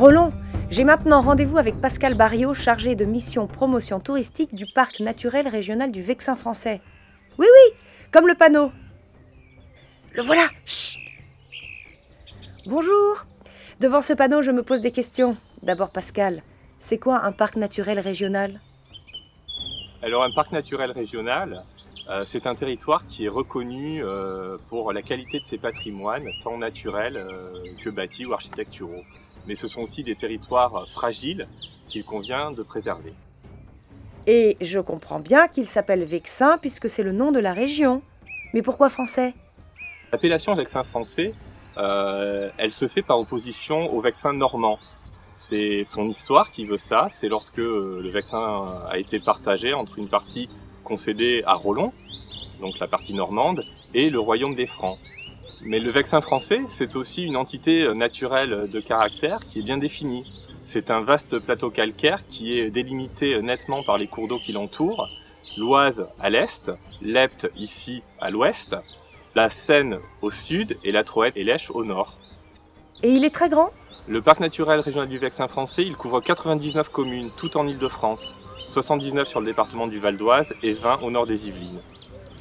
Roland, j'ai maintenant rendez-vous avec Pascal Barriot, chargé de mission promotion touristique du parc naturel régional du Vexin français. Oui, oui, comme le panneau. Le voilà. Chut. Bonjour. Devant ce panneau, je me pose des questions. D'abord, Pascal, c'est quoi un parc naturel régional? Alors, un parc naturel régional, euh, c'est un territoire qui est reconnu euh, pour la qualité de ses patrimoines, tant naturels euh, que bâtis ou architecturaux. Mais ce sont aussi des territoires fragiles qu'il convient de préserver. Et je comprends bien qu'il s'appelle Vexin puisque c'est le nom de la région. Mais pourquoi français? L'appellation Vexin français, elle se fait par opposition au Vexin normand. C'est son histoire qui veut ça. C'est lorsque le Vexin a été partagé entre une partie concédé à Rollon, donc la partie normande, et le royaume des Francs. Mais le Vexin français, c'est aussi une entité naturelle de caractère qui est bien définie. C'est un vaste plateau calcaire qui est délimité nettement par les cours d'eau qui l'entourent, l'Oise à l'est, l'Epte ici à l'ouest, la Seine au sud et la Troette et l'Eche au nord. Et il est très grand? Le parc naturel régional du Vexin français, il couvre 99 communes, tout en Île-de-France. 79 sur le département du Val d'Oise et 20 au nord des Yvelines.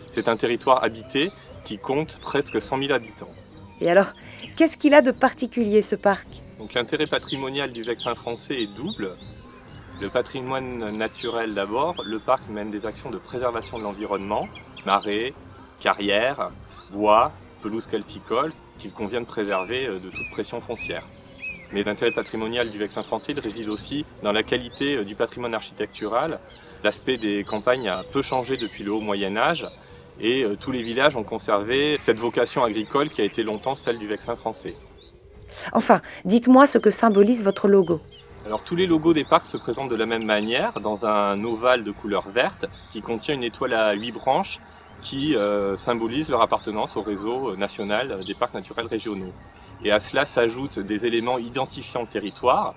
C'est un territoire habité qui compte presque 100 000 habitants. Et alors, qu'est-ce qu'il a de particulier ce parc? Donc l'intérêt patrimonial du Vexin français est double. Le patrimoine naturel d'abord, le parc mène des actions de préservation de l'environnement, marais, carrières, bois, pelouses calcicoles, qu'il convient de préserver euh, de toute pression foncière. Mais l'intérêt patrimonial du Vexin français il réside aussi dans la qualité euh, du patrimoine architectural. L'aspect des campagnes a peu changé depuis le haut Moyen Âge et euh, tous les villages ont conservé cette vocation agricole qui a été longtemps celle du Vexin français. Enfin, dites-moi ce que symbolise votre logo. Alors tous les logos des parcs se présentent de la même manière, dans un ovale de couleur verte qui contient une étoile à huit branches qui euh, symbolise leur appartenance au réseau national des parcs naturels régionaux. Et à cela s'ajoutent des éléments identifiant le territoire.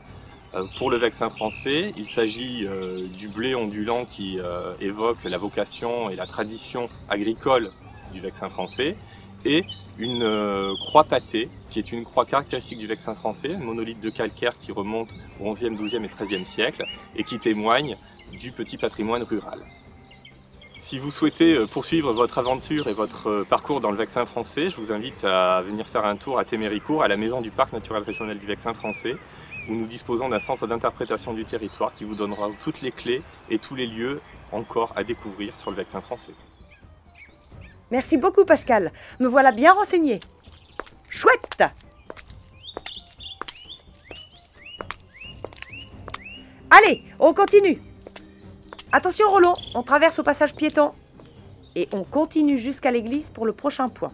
Euh, pour le vaccin français, il s'agit euh, du blé ondulant qui euh, évoque la vocation et la tradition agricole du vaccin français et une croix pâtée, qui est une croix caractéristique du vaccin français, un monolithe de calcaire qui remonte au XIe, XIIe et XIIIe siècle et qui témoigne du petit patrimoine rural. Si vous souhaitez poursuivre votre aventure et votre parcours dans le Vexin français, je vous invite à venir faire un tour à Téméricourt, à la maison du Parc naturel régional du Vexin français, où nous disposons d'un centre d'interprétation du territoire qui vous donnera toutes les clés et tous les lieux encore à découvrir sur le Vexin français. Merci beaucoup Pascal, me voilà bien renseigné. Chouette Allez, on continue Attention Roland, on traverse au passage piéton. Et on continue jusqu'à l'église pour le prochain point.